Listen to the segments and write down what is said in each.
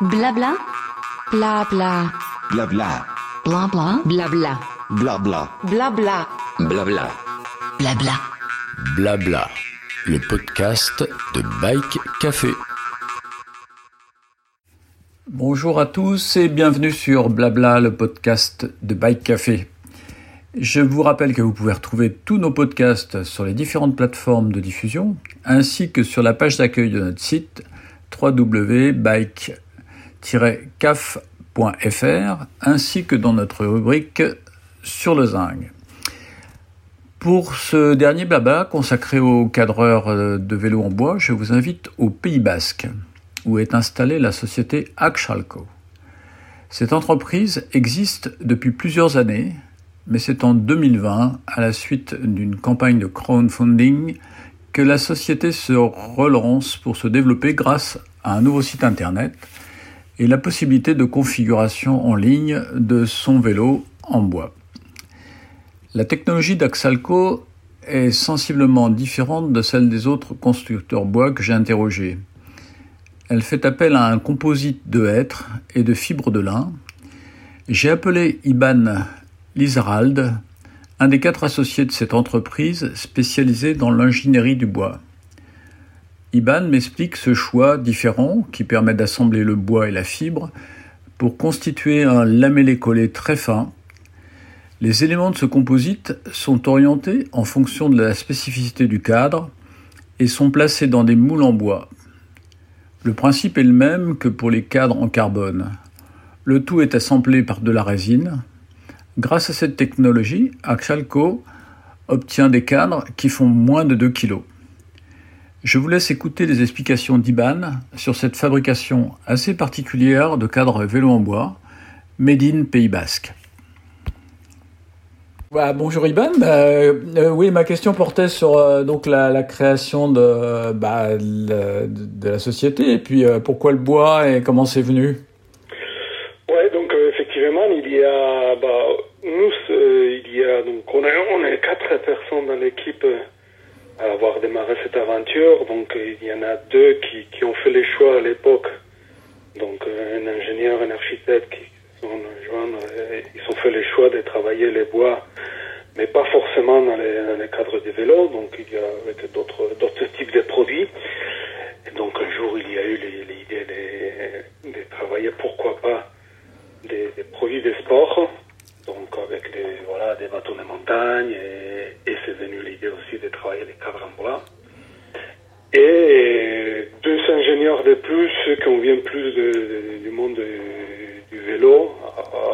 Blabla. Blabla. Blabla. Blabla. Blabla. Blabla. Blabla. Blabla. Blabla. Blabla. Le podcast de Bike Café. Bonjour à tous et bienvenue sur Blabla, le podcast de Bike Café. Je vous rappelle que vous pouvez retrouver tous nos podcasts sur les différentes plateformes de diffusion, ainsi que sur la page d'accueil de notre site www.bike-caf.fr, ainsi que dans notre rubrique sur le zinc. Pour ce dernier blabla consacré aux cadreurs de vélo en bois, je vous invite au Pays Basque, où est installée la société Axalco. Cette entreprise existe depuis plusieurs années, mais c'est en 2020, à la suite d'une campagne de crowdfunding, que la société se relance pour se développer grâce à un nouveau site internet et la possibilité de configuration en ligne de son vélo en bois. La technologie d'Axalco est sensiblement différente de celle des autres constructeurs bois que j'ai interrogés. Elle fait appel à un composite de hêtre et de fibres de lin. J'ai appelé Iban Lizarald, un des quatre associés de cette entreprise spécialisée dans l'ingénierie du bois. Iban m'explique ce choix différent qui permet d'assembler le bois et la fibre pour constituer un lamellé collé très fin. Les éléments de ce composite sont orientés en fonction de la spécificité du cadre et sont placés dans des moules en bois. Le principe est le même que pour les cadres en carbone. Le tout est assemblé par de la résine. Grâce à cette technologie, Axalco obtient des cadres qui font moins de 2 kg. Je vous laisse écouter les explications d'Iban sur cette fabrication assez particulière de cadres vélo en bois, made in Pays Basque. Bah, bonjour Iban. Euh, euh, oui, ma question portait sur euh, donc la, la, création de, bah, de, de, la société et puis euh, pourquoi le bois et comment c'est venu? Ouais, donc effectivement, il y a, bah, nous, il y a donc on est, on est quatre personnes dans l'équipe à avoir démarré cette aventure. Donc il y en a deux qui, qui ont fait les choix à l'époque. Donc un ingénieur, un architecte qui sont joints, ils ont fait le choix de travailler les bois mais pas forcément dans les, dans les cadres des vélos, donc il y a d'autres d'autres types de produits. Et donc un jour il y a eu l'idée de, travailler pourquoi pas des, produits de sport, donc avec des voilà des bateaux de montagne et, c'est venu l'idée aussi de travailler les cadres en bois. Et deux ingénieurs de plus qui ont vient plus du monde du vélo.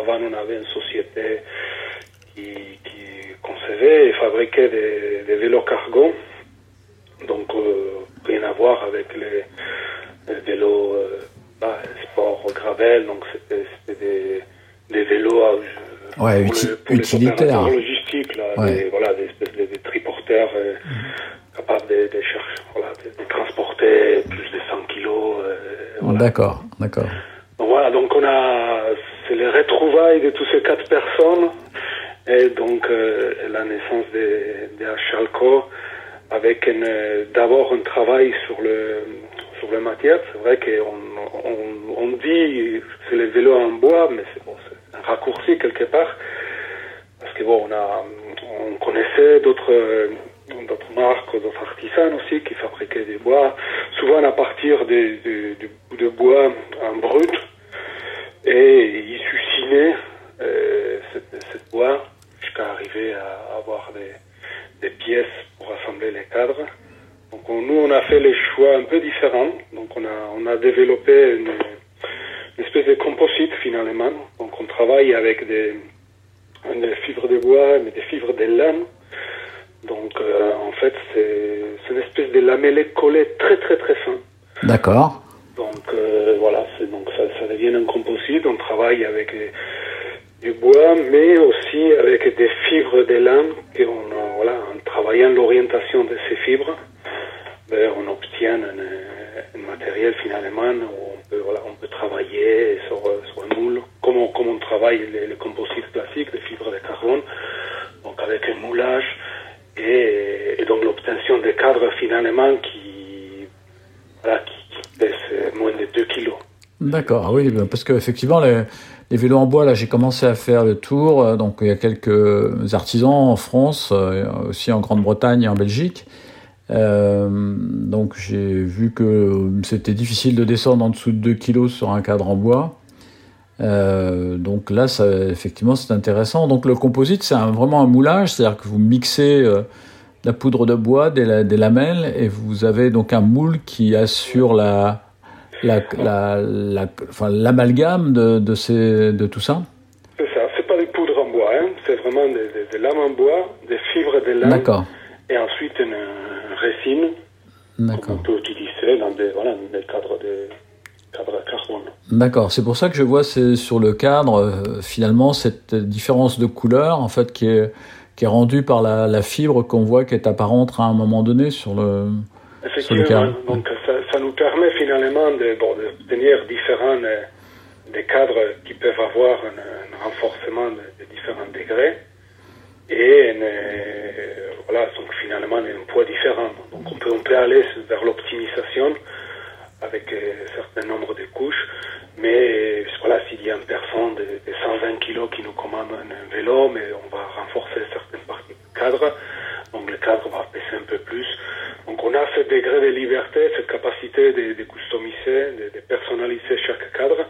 Avant on avait une société qui, qui concevait et fabriquait des, vélos cargo. Donc, euh, rien à voir avec les, les vélos euh, bah, sport gravel. Donc, c'était des, des, vélos à, ouais, pour, uti le, pour utilitaires. les logistiques, là, Ouais. des, voilà, des espèces de, de triporteurs euh, capables de, de, chercher, voilà, de, de transporter plus de 100 kilos. euh, voilà. D'accord, d'accord. Donc voilà, donc on a, c'est les retrouvailles de toutes ces quatre personnes et donc euh, la naissance de, de Achalco avec d'abord un travail sur le sur la matière. C'est vrai qu'on on, on dit c'est les vélos en bois, mais c'est bon, raccourci quelque part parce que bon, on a on connaissait d'autres d'autres marques, d'autres artisans aussi qui fabriquaient des bois, souvent à partir bout de bois en brut et ils sucinaient euh, cette, bois jusqu'à arriver à avoir des, des pièces pour assembler les cadres. Donc on- nous on a fait les choix un peu différents. Donc on a on a développé une espèce de composite finalement. Donc on travaille avec des, des fibres de bois, mais des fibres de laine. Donc euh, en fait c'est une espèce de lamellé collé très très très fin. D'accord. Donc euh, voilà, donc ça, ça devient un composite. On travaille avec du bois, mais aussi avec des fibres de. Et on, voilà, en travaillant l'orientation de ces fibres, ben, on obtient un, un matériel finalement où on peut, voilà, on peut travailler sur, sur un moule, comme on, comme on travaille les, composites classiques, les fibres de carbone, donc avec un moulage et, donc l'obtention des cadres finalement qui, voilà, moins de 2 kilos. D'accord, oui, ben, parce qu'effectivement, les, les vélos en bois, là, j'ai commencé à faire le tour. euh, Donc, il y a quelques artisans en France, euh, aussi en Grande-Bretagne et en Belgique. Euh, donc, j'ai vu que c'était difficile de descendre en dessous de 2 kilos sur un cadre en bois. Euh, donc là, ça, effectivement, c'est intéressant. Donc, le composite, c'est vraiment un moulage, c'est-à-dire que vous mixez euh, la poudre de bois, des, la- des lamelles, et vous avez donc un moule qui assure la, la, la, la- enfin, l'amalgame de, de, ces, de tout ça. C'est ça, c'est pas des poudres en bois, hein. c'est vraiment des, des- des lames en bois, des fibres de lin, D'accord, et ensuite une, une résine qu'on d'accord, peut utiliser dans des, voilà, cadres de cadres carbone. D'accord. C'est pour ça que je vois sur le cadre euh, finalement cette différence de couleur en fait qui est qui est rendue par la, la fibre qu'on voit qui est apparente à un moment donné sur le. Sur le cadre. donc ça, ça nous permet finalement de, bon, d'obtenir différents euh, des cadres qui peuvent avoir un, un renforcement de, de différents degrés et une, euh, voilà, donc finalement un poids différent. Donc on peut, on peut aller vers l'optimisation avec un certain nombre de couches, mais euh, voilà, s'il y a une personne de, de 120 kg qui nous commande un, vélo, mais on va renforcer certaines parties du cadre, donc le cadre va baisser un peu plus. Donc on a ce degré de liberté, cette capacité de, de customiser, de, de personnaliser chaque cadre.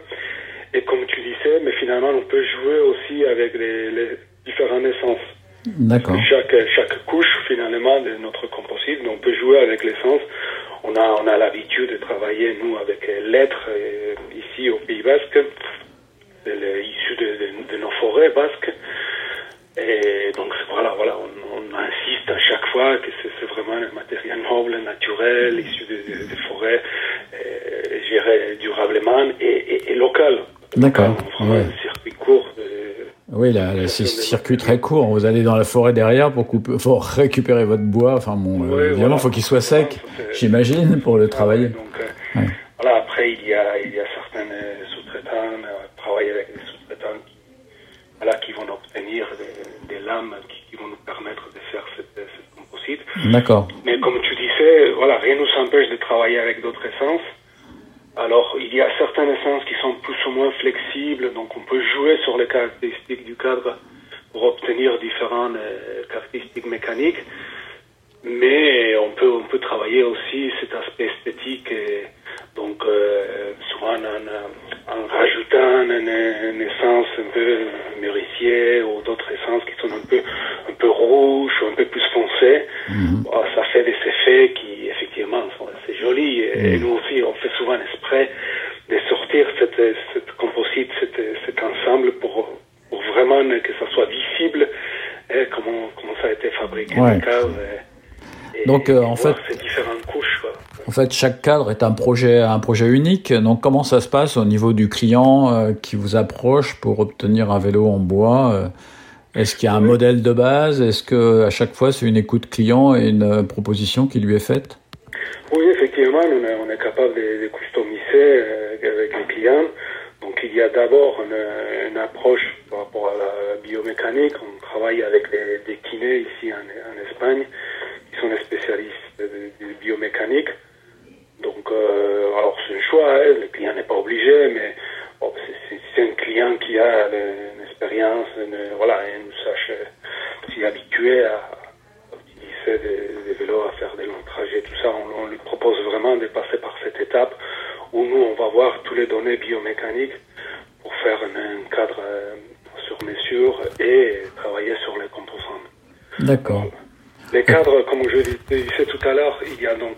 Et comme tu disais, mais finalement on peut jouer aussi avec les, les différentes essences. D'accord. Chaque, chaque couche finalement de notre composite, on peut jouer avec l'essence. On a, on a l'habitude de travailler, nous, avec euh, l'être euh, ici au Pays Basque, issu de, de- de nos forêts basques. Et donc voilà, voilà, on, on insiste à chaque fois que c'est vraiment un matériel noble, naturel, issu de- de- des forêts, euh, géré durablement et, et- et local. D'accord, ouais. un circuit court. de- Oui, là, là, c'est circuit très court. Vous allez dans la forêt derrière pour, couper, récupérer votre bois. Enfin bon, euh, évidemment, voilà. il faut qu'il soit sec, C'est- j'imagine, pour le travailler. Donc, euh, Ouais. voilà, après, il y a, il y a certains euh, sous-traitants, euh, travailler avec des sous-traitants qui, voilà, qui vont obtenir des, des lames qui, qui vont nous permettre de faire cette, cette composite. D'accord. Mais comme tu disais, voilà, rien ne nous empêche de travailler avec d'autres essences. Il y a certaines essences qui sont plus ou moins flexibles, donc on peut jouer sur les caractéristiques du cadre pour obtenir différentes euh, caractéristiques mécaniques. Mais on peut, on peut travailler aussi cet aspect esthétique, et donc euh, en, rajoutant une essence un peu mûrissier ou d'autres essences qui sont un peu, un peu rouges ou un peu plus foncées. Bon, ça fait des effets qui effectivement sont assez jolis et, et nous aussi on fait souvent exprès de sortir cette, cette composite, cette, cet ensemble pour, pour vraiment que ça soit visible eh, comment, comment ça a été fabriqué Ouais. le cadre, et- et- Donc, euh, en fait- ces différentes couches. quoi. En fait, chaque cadre est un projet, un projet unique. Donc, comment ça se passe au niveau du client euh, qui vous approche pour obtenir un vélo en bois euh, Est-ce qu'il y a un modèle de base? Est-ce que à chaque fois c'est une écoute client et une proposition qui lui est faite? Oui, effectivement, on est, capable de, customiser avec les clients. Donc, il y a d'abord une, une approche par rapport à la biomécanique. On travaille avec des, des kinés ici en, en Espagne, sont des spécialistes de, biomécanique. Donc, euh, alors c'est un choix, hein, le client n'est pas obligé, mais bon, c'est- un client qui a une, expérience, une- voilà, nous sache euh, s'y habituer à, utiliser des, vélos, à faire des longs trajets, tout ça, on, lui propose vraiment de passer par cette étape où nous, on va voir toutes les données biomécaniques pour faire un, cadre euh, sur mesure et travailler sur les composants. D'accord. Les cadres, comme je le disais tout à l'heure, il y a donc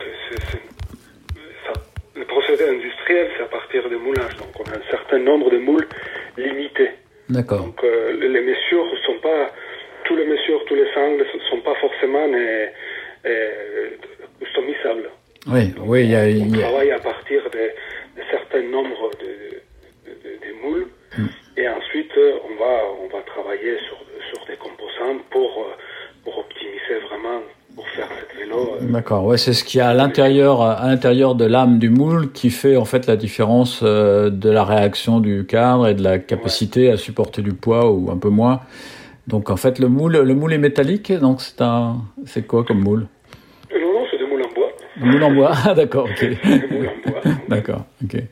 ça- le procédé industriel, c'est à partir de moulage. Donc on a un certain nombre de moules limités. D'accord. Donc euh, les mesures sont pas tous les mesures, tous les angles ne sont pas forcément euh, euh, customisables. Oui, oui, il y a, On il y a- travaille à partir de, de certains nombres de- de- de moules et ensuite euh, on va on va travailler sur sur des composants pour euh, pour optimiser vraiment pour faire cette vélo. euh, D'accord, ouais, c'est ce qu'il y a à l'intérieur, à l'intérieur de l'âme du moule qui fait en fait la différence euh, de la réaction du cadre et de la capacité à supporter du poids ou un peu moins. Donc en fait le moule, le moule est métallique, donc c'est un, c'est quoi comme moule? Non, non, c'est des moules en bois. Moule en bois, ah, d'accord, ok. moule en bois. D'accord, ok.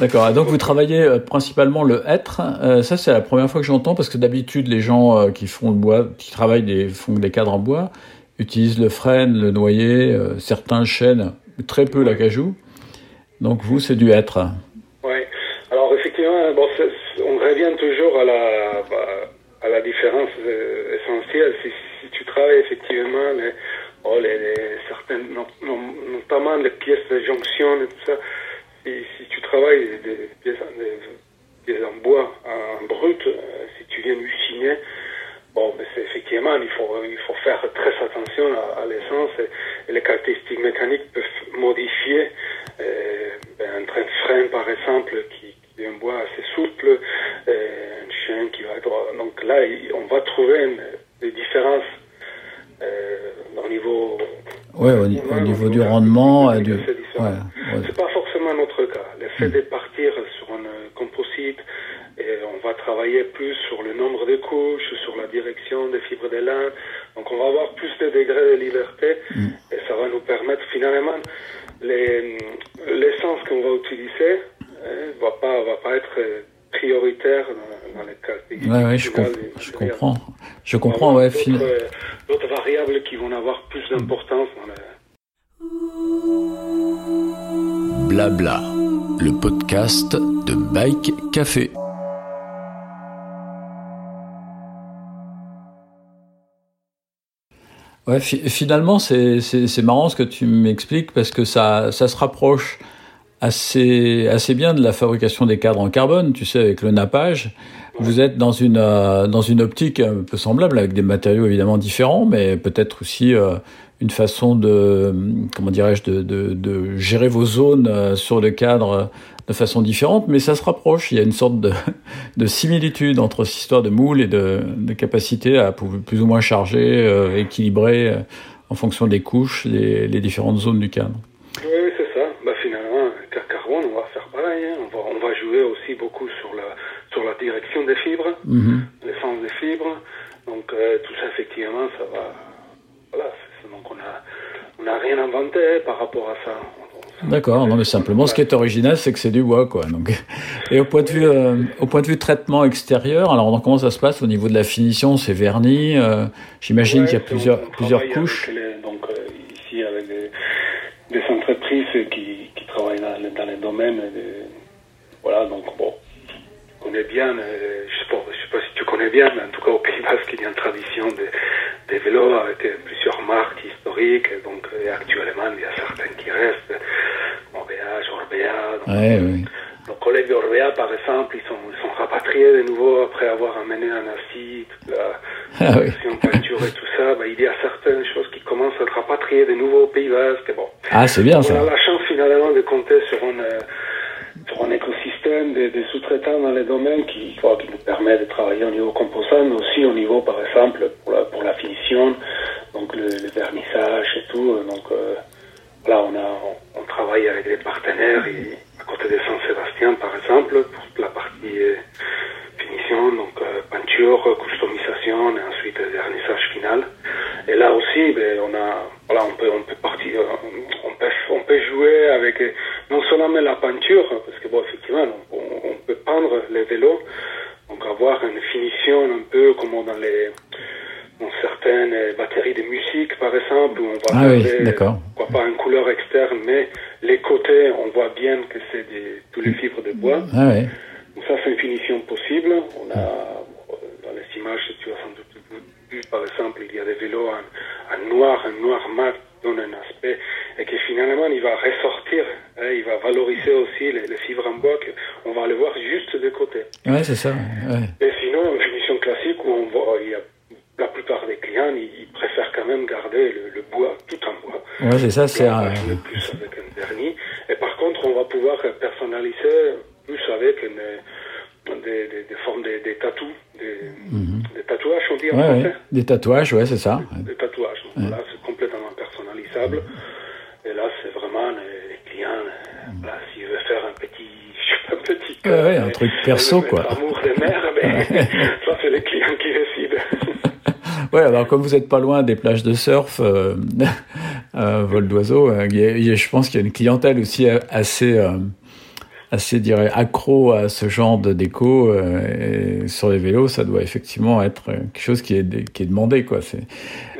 D'accord. Donc vous travaillez euh, principalement le hêtre. Euh, ça c'est la première fois que j'entends parce que d'habitude les gens qui font le bois, qui travaillent des font des cadres en bois, utilisent le frêne, le noyer, euh, certains chênes, très peu l'acajou. Donc vous c'est du hêtre. Oui. Alors effectivement, bon, on revient toujours à la, à la différence euh, essentielle. Si, tu travailles effectivement les, oh, les, certaines, no- no- notamment les pièces de jonction et tout ça, si, tu travailles des, pièces, en bois, en brut, euh, si tu viens luciner, Bon, mais effectivement, il faut, il faut faire très attention à, à l'essence et, et les caractéristiques mécaniques peuvent modifier euh, ben, un train de frein, par exemple, qui, qui est un bois assez souple, euh, un chien qui va être... Donc là, on va trouver une- des différences euh, au niveau... Ouais, au, ni- au niveau du rendement, du. Ouais, ouais. C'est pas forcément notre cas sur un euh, composite, et on va travailler plus sur le nombre de couches, sur la direction des fibres de lin. Donc on va avoir plus de degrés de liberté et ça va nous permettre finalement les- l'essence qu'on va utiliser euh, va pas va pas être prioritaire dans, dans les caractéristiques Ouais, ouais, je, comp- je comprends. Je comprends, ouais. d'autres, euh, D'autres variables qui vont avoir plus d'importance dans le, Blabla, le podcast de Bike Café. Ouais, fi- finalement, c'est marrant ce que tu m'expliques parce que ça, ça se rapproche assez, assez bien de la fabrication des cadres en carbone, tu sais, avec le nappage. Vous êtes dans une, euh, dans une optique un peu semblable, avec des matériaux évidemment différents, mais peut-être aussi euh, une façon de, comment dirais-je, de, de, de gérer vos zones euh, sur le cadre euh, de façon différente, mais ça se rapproche. Il y a une sorte de, de similitude entre cette histoire de moule et de, de capacité à plus ou moins charger, euh, équilibrer euh, en fonction des couches, les, les différentes zones du cadre. Oui, oui, c'est ça. Bah, finalement, car carbone, on va faire pareil. hein. On, va, on va jouer aussi beaucoup sur la, sur la direction des fibres, Mhm. l'essence des fibres. Donc, euh, tout ça, effectivement, ça va. Voilà. Donc, on a, on n'a rien inventé par rapport à ça. D'accord, non mais simplement ce qui est original c'est que c'est du bois quoi. Donc et au point de vue euh, au point de vue traitement extérieur, alors comment ça se passe au niveau de la finition, c'est verni, euh, j'imagine Ouais, qu'il y a plusieurs plusieurs couches. les- donc, ici, avec des, des entreprises qui, qui travaillent dans, le- dans les domaines. voilà, donc connais bien, euh, je sais je sais pas si tu connais bien, mais en tout cas au Pays Basque, il y a une tradition de, des vélos avec euh, plusieurs marques historiques. Donc, euh, actuellement, il y a certaines qui restent. Orbea, Orbea. donc, Ouais, oui. nos collègues d'Orbea, par exemple, ils sont, ils sont rapatriés de nouveau après avoir amené en Asie toute la Ah oui. peinture et tout ça. Bah, il y a certaines choses qui commencent à être rapatriées de nouveau au Pays Basque. Bon, Ah c'est bien on a ça. la chance finalement de compter sur un, euh, sur un écosystème de, de sous-traitants dans les domaines qui, qui nous permet de travailler au niveau composant, mais aussi au niveau, par exemple, pour la, pour la finition, donc le, le vernissage et tout. Donc euh, là, on, a, on, travaille avec des partenaires et, à côté de Saint-Sébastien, par exemple, pour la partie euh, finition, donc euh, peinture, customisation et ensuite le vernissage final. Et là aussi, ben, on a, voilà, on peut, on peut partir, on peut, on peut jouer avec non seulement la peinture, parce que bon, effectivement, on, on peut peindre les vélos, donc avoir une finition un peu comme dans les, dans certaines batteries de musique, par exemple, où on va Ah oui, d'accord. pas une couleur externe, mais les côtés, on voit bien que c'est des, tous les fibres de bois. Ah ouais. Donc ça, c'est une finition possible. On a, dans les images, tu as sans doute vu, par exemple, il y a des vélos en, en noir, un noir mat donne un aspect, il va ressortir, hein, il va valoriser aussi les, les fibres en bois, on va les voir juste de côté. Ouais, c'est ça. Ouais. Et sinon, une finition classique où on voit, il y a la plupart des clients, ils, ils préfèrent quand même garder le, le bois tout en bois. Ouais, c'est ça, c'est un- plus avec un vernis. Et par contre, on va pouvoir personnaliser plus avec une- des, des, des formes de des tatous, des, des tatouages, on dit en Mhm. ouais, français. ouais. Des tatouages, ouais, c'est ça. Des tatouages. Donc Voilà, c'est complètement personnalisable. Et là, c'est vraiment les, les clients, euh, voilà, s'ils veulent faire un petit, je sais pas, un petit Ouais, ouais, un mais- truc perso, mais quoi. L'amour des mères, mais ça, c'est les clients qui décident. Ouais, alors comme vous n'êtes pas loin des plages de surf, euh, euh, vol d'oiseau. Euh, a- je pense qu'il y a une clientèle aussi euh, assez, euh, assez, dirais, accro à ce genre de déco. euh, et sur les vélos, ça doit effectivement être euh, quelque chose qui est, qui est demandé, quoi. C'est,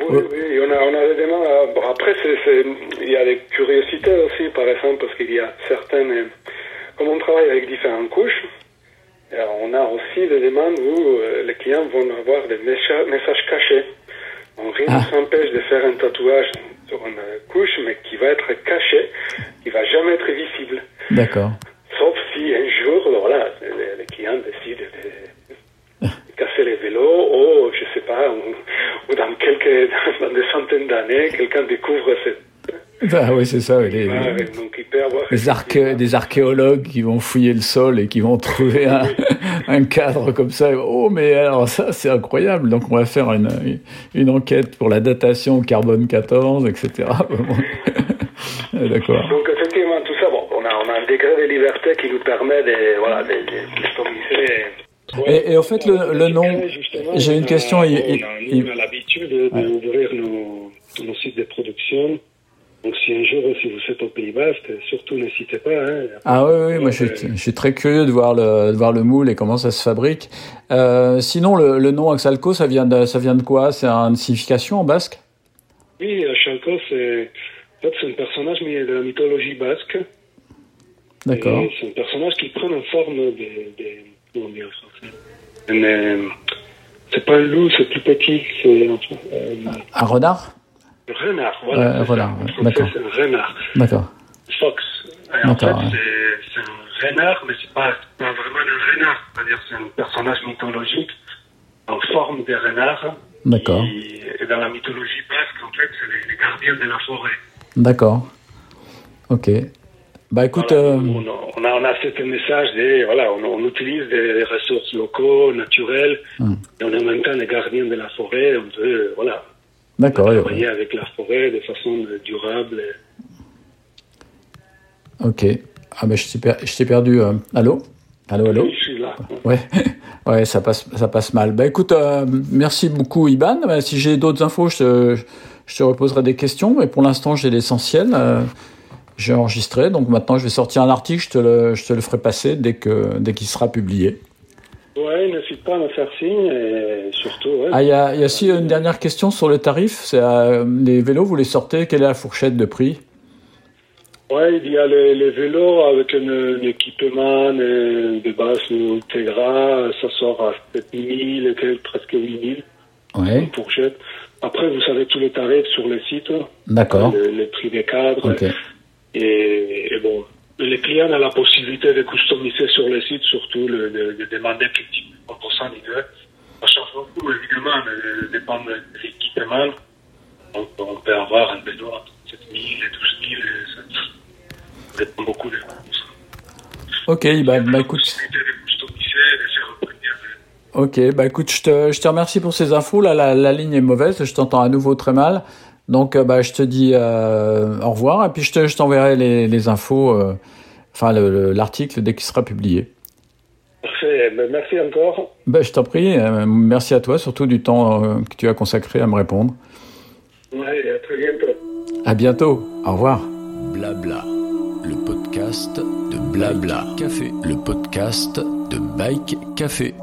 Oui, oui, on a, on a des demandes. euh, bon, après, il y a des curiosités aussi, par exemple, parce qu'il y a certaines. euh, Comme on travaille avec différentes couches, euh, on a aussi des demandes où euh, les clients vont avoir des messages, cachés. Donc, rien ne Ah. s'empêche de faire un tatouage sur une couche, mais qui va être caché, qui va jamais être visible. d'accord. Sauf si un jour, voilà, les, les clients décident de, de casser les vélos, ou je sais pas, ou, ou dans quelques, dans des centaines d'années, quelqu'un découvre cette. Ah oui, c'est ça. les- donc arché- des archéologues qui vont fouiller le sol et qui vont trouver un, un cadre comme ça. Oh, mais alors ça, c'est incroyable. Donc, on va faire une, une enquête pour la datation au carbone 14, etc. D'accord. Donc effectivement, tout ça, bon, on a, on a un degré de liberté qui nous permet de, voilà, de, de. Et, et au fait, le, le nom, j'ai une on a- question. on il- a, il- nous, on a l'habitude d'ouvrir nos, nos sites de production. Donc, si un jour, si vous êtes au Pays Basque, surtout n'hésitez pas. Hein. Ah oui, oui, moi je suis, je suis très curieux de voir le, de voir le moule et comment ça se fabrique. Euh, sinon, le, le nom Axalco, ça vient de, ça vient de quoi? C'est une signification en basque? Oui, Chalco, c'est en fait, c'est un personnage mais de la mythologie basque. D'accord. C'est un personnage qui prend en forme de. de comment dire Un, euh, C'est pas un loup, c'est plus petit. C'est euh, Un renard? un renard. Voilà, ouais, français, d'accord. c'est un renard. D'accord. Fox. Et en fait, D'accord, ouais. c'est un renard, mais c'est pas, pas vraiment un renard. C'est-à-dire, c'est un personnage mythologique en forme de renard. D'accord. Et dans la mythologie basque, en fait, c'est les, les gardiens de la forêt. D'accord. Ok. Bah écoute, Voilà. euh, on, a, on, a, on a ce message de, voilà, on, on utilise des, des ressources locaux, naturelles, Hmm. et on est en même temps les gardiens de la forêt. On veut, euh, voilà, d'accord. ouais, travailler avec la forêt de façon durable. Ok. Ah bah je t'ai perdu. euh, Allô? Allô, allô? Je suis là. Ouais, ouais, ça passe, ça passe mal. Bah écoute, euh, merci beaucoup Iban. Bah, si j'ai d'autres infos, je te, je te reposerai des questions. Mais pour l'instant, j'ai l'essentiel. Euh, j'ai enregistré, donc maintenant je vais sortir un article. Je te le, je te le ferai passer dès que, dès qu'il sera publié. Ouais, n'hésite pas à me faire signe, et surtout, ouais, Ah, il y a, y a aussi une dernière question sur le tarif. C'est euh, les vélos, vous les sortez Quelle est la fourchette de prix? Ouais, il y a les, les vélos avec un, équipement de base ou Tegra, ça sort à 7000 et quelques, presque 8000, Ouais, une fourchette. Après, vous savez tous les tarifs sur le site, d'accord. le, le prix des cadres. Ok. Et, et bon, les clients ont la possibilité de customiser sur le site, surtout le, de, de demander quel type de composant veulent. Ça change beaucoup, évidemment, dépend de l'équipement. Donc, on peut avoir un vélo entre 7000 et 12000, et ça, dépend beaucoup composants. Ok, bah, bah écoute. de de revenir. Ok, bah écoute, je te, je te remercie pour ces infos. Là, la, la ligne est mauvaise, je t'entends à nouveau très mal. Donc, euh, bah, je te dis euh, au revoir et puis je te, je t'enverrai les, les infos, euh, enfin le- le- l'article dès qu'il sera publié. Parfait, ben, merci encore. Bah, je t'en prie, merci à toi, surtout du temps que tu as consacré à me répondre. Ouais, à très bientôt. À bientôt, au revoir. Blabla, le podcast de Blabla Café, le podcast de Bike Café.